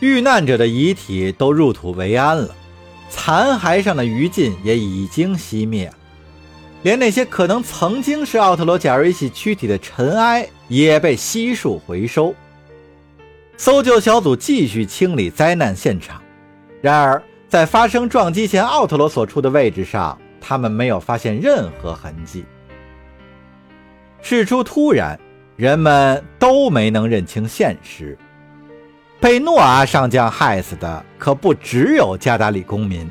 遇难者的遗体都入土为安了，残骸上的余烬也已经熄灭，连那些可能曾经是奥特罗贾瑞西躯体的尘埃也被悉数回收。搜救小组继续清理灾难现场，然而在发生撞击前奥特罗所处的位置上，他们没有发现任何痕迹。事出突然，人们都没能认清现实。被诺阿上将害死的可不只有加达里公民，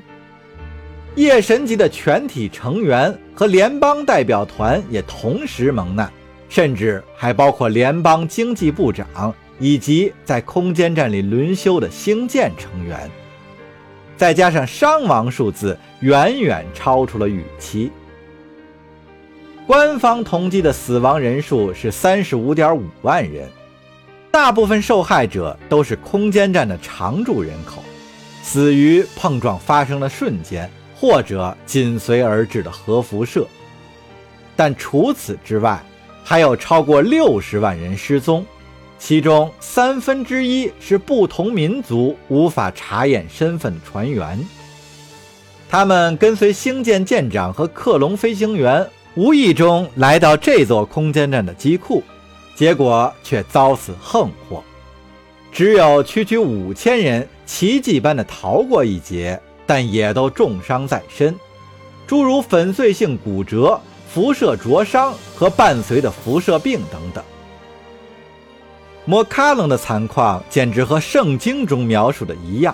夜神级的全体成员和联邦代表团也同时蒙难，甚至还包括联邦经济部长以及在空间站里轮休的星舰成员。再加上伤亡数字远远超出了预期，官方统计的死亡人数是三十五点五万人。大部分受害者都是空间站的常住人口，死于碰撞发生的瞬间或者紧随而至的核辐射。但除此之外，还有超过六十万人失踪，其中三分之一是不同民族无法查验身份的船员。他们跟随星舰舰长和克隆飞行员，无意中来到这座空间站的机库。结果却遭此横祸，只有区区五千人奇迹般的逃过一劫，但也都重伤在身，诸如粉碎性骨折、辐射灼伤和伴随的辐射病等等。摩卡冷的惨况简直和圣经中描述的一样。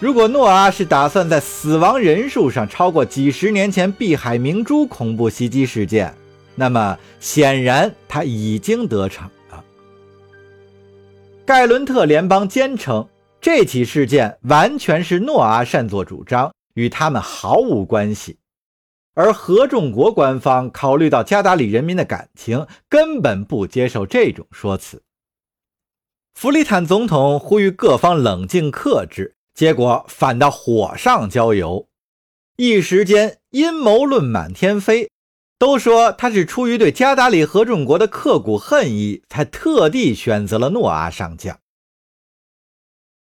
如果诺阿是打算在死亡人数上超过几十年前碧海明珠恐怖袭击事件，那么显然他已经得逞了。盖伦特联邦坚称这起事件完全是诺阿擅作主张，与他们毫无关系。而合众国官方考虑到加达里人民的感情，根本不接受这种说辞。弗里坦总统呼吁各方冷静克制，结果反倒火上浇油，一时间阴谋论满天飞。都说他是出于对加达里合众国的刻骨恨意，才特地选择了诺阿上将。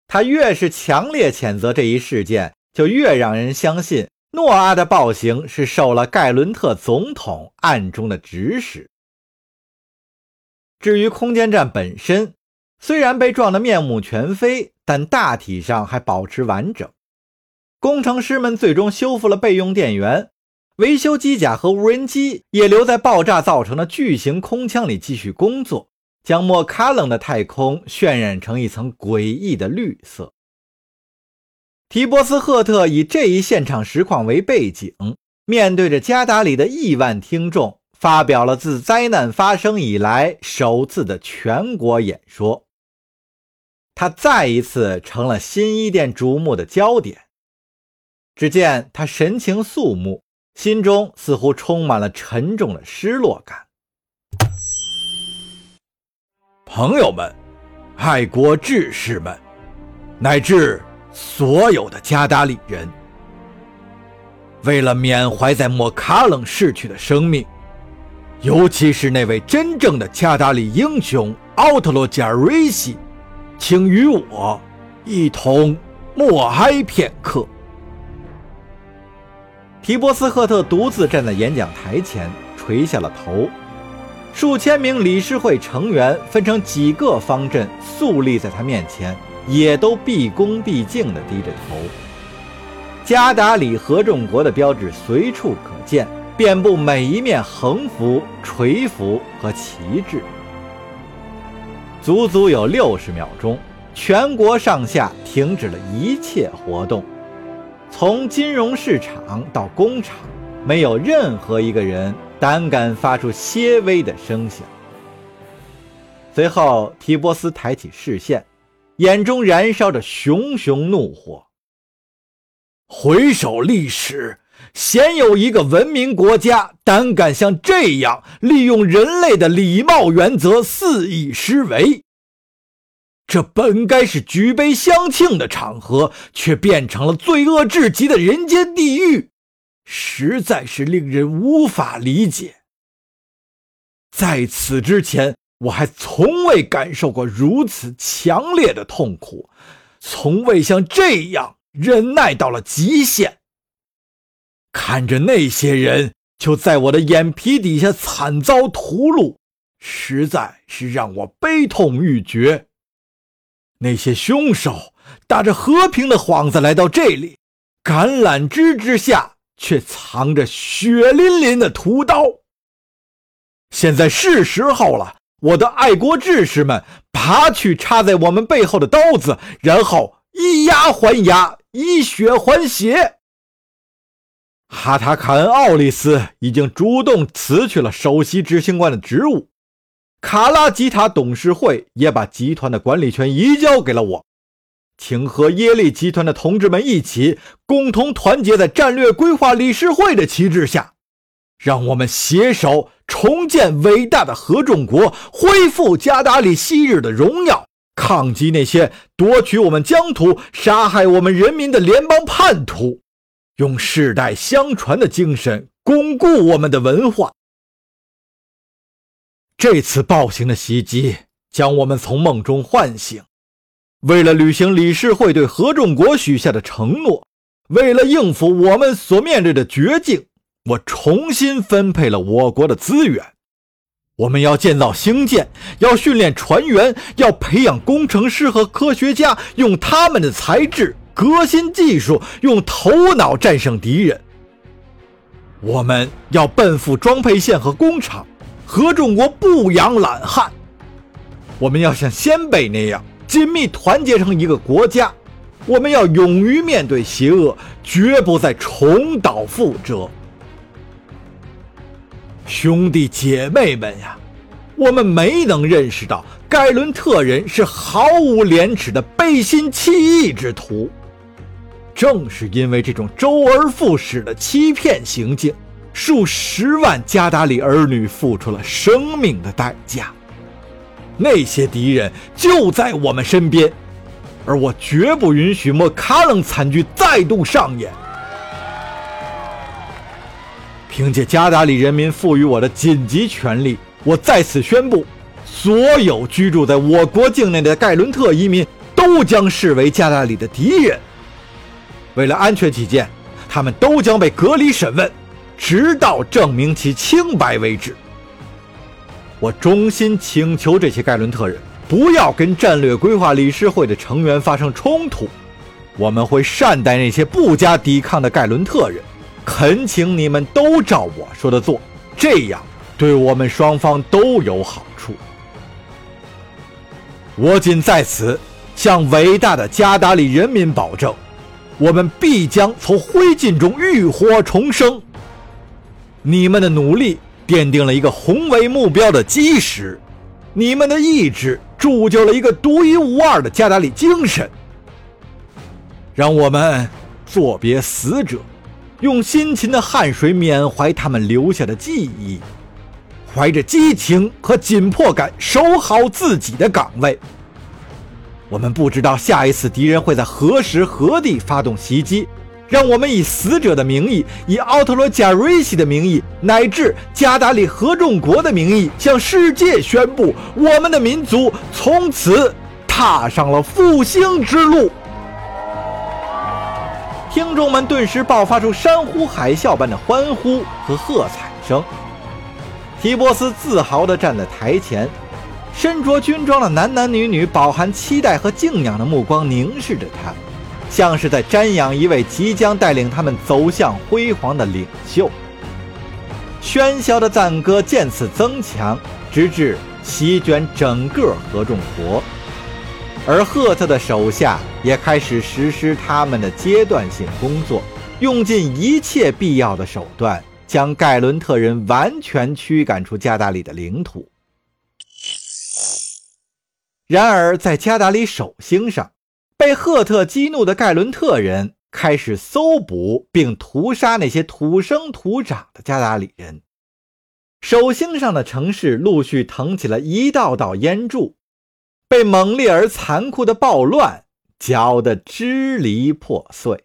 他越是强烈谴责这一事件，就越让人相信诺阿的暴行是受了盖伦特总统暗中的指使。至于空间站本身，虽然被撞得面目全非，但大体上还保持完整。工程师们最终修复了备用电源。维修机甲和无人机也留在爆炸造成的巨型空腔里继续工作，将莫卡冷的太空渲染成一层诡异的绿色。提波斯赫特以这一现场实况为背景，面对着加达里的亿万听众，发表了自灾难发生以来首次的全国演说。他再一次成了新伊甸瞩目的焦点。只见他神情肃穆。心中似乎充满了沉重的失落感。朋友们，爱国志士们，乃至所有的加达里人，为了缅怀在莫卡冷逝去的生命，尤其是那位真正的加达里英雄奥特洛加瑞西，请与我一同默哀片刻。提波斯赫特独自站在演讲台前，垂下了头。数千名理事会成员分成几个方阵，肃立在他面前，也都毕恭毕敬地低着头。加达里合众国的标志随处可见，遍布每一面横幅、垂幅和旗帜。足足有六十秒钟，全国上下停止了一切活动。从金融市场到工厂，没有任何一个人胆敢发出些微的声响。随后，提波斯抬起视线，眼中燃烧着熊熊怒火。回首历史，鲜有一个文明国家胆敢像这样利用人类的礼貌原则肆意施为。这本该是举杯相庆的场合，却变成了罪恶至极的人间地狱，实在是令人无法理解。在此之前，我还从未感受过如此强烈的痛苦，从未像这样忍耐到了极限。看着那些人就在我的眼皮底下惨遭屠戮，实在是让我悲痛欲绝。那些凶手打着和平的幌子来到这里，橄榄枝之下却藏着血淋淋的屠刀。现在是时候了，我的爱国志士们，拔去插在我们背后的刀子，然后以牙还牙，以血还血。哈塔卡恩·奥利斯已经主动辞去了首席执行官的职务，卡拉吉塔董事会也把集团的管理权移交给了我。请和耶利集团的同志们一起，共同团结在战略规划理事会的旗帜下，让我们携手重建伟大的合众国，恢复加达里昔日的荣耀，抗击那些夺取我们疆土、杀害我们人民的联邦叛徒。用世代相传的精神巩固我们的文化。这次暴行的袭击将我们从梦中唤醒。为了履行理事会对合众国许下的承诺，为了应付我们所面对的绝境，我重新分配了我国的资源。我们要建造星舰，要训练船员，要培养工程师和科学家，用他们的才智。革新技术，用头脑战胜敌人。我们要奔赴装配线和工厂，合众国不养懒汉。我们要像先辈那样紧密团结成一个国家。我们要勇于面对邪恶，绝不再重蹈覆辙。兄弟姐妹们呀，我们没能认识到盖伦特人是毫无廉耻的背信弃义之徒。正是因为这种周而复始的欺骗行径，数十万加达里儿女付出了生命的代价。那些敌人就在我们身边，而我绝不允许莫卡冷惨剧再度上演。凭借加达里人民赋予我的紧急权力，我在此宣布：所有居住在我国境内的盖伦特移民都将视为加达里的敌人。为了安全起见，他们都将被隔离审问，直到证明其清白为止。我衷心请求这些盖伦特人不要跟战略规划理事会的成员发生冲突。我们会善待那些不加抵抗的盖伦特人，恳请你们都照我说的做，这样对我们双方都有好处。我仅在此向伟大的加达里人民保证。我们必将从灰烬中浴火重生。你们的努力奠定了一个宏伟目标的基石，你们的意志铸就了一个独一无二的加达里精神。让我们作别死者，用辛勤的汗水缅怀他们留下的记忆，怀着激情和紧迫感守好自己的岗位。我们不知道下一次敌人会在何时何地发动袭击，让我们以死者的名义，以奥特罗贾瑞西的名义，乃至加达里合众国的名义，向世界宣布：我们的民族从此踏上了复兴之路。听众们顿时爆发出山呼海啸般的欢呼和喝彩声。提波斯自豪地站在台前。身着军装的男男女女饱含期待和敬仰的目光凝视着他，像是在瞻仰一位即将带领他们走向辉煌的领袖。喧嚣的赞歌渐次增强，直至席卷整个合众国。而赫特的手下也开始实施他们的阶段性工作，用尽一切必要的手段，将盖伦特人完全驱赶出加达里的领土。然而，在加达里守星上，被赫特激怒的盖伦特人开始搜捕并屠杀那些土生土长的加达里人。手心上的城市陆续腾起了一道道烟柱，被猛烈而残酷的暴乱搅得支离破碎。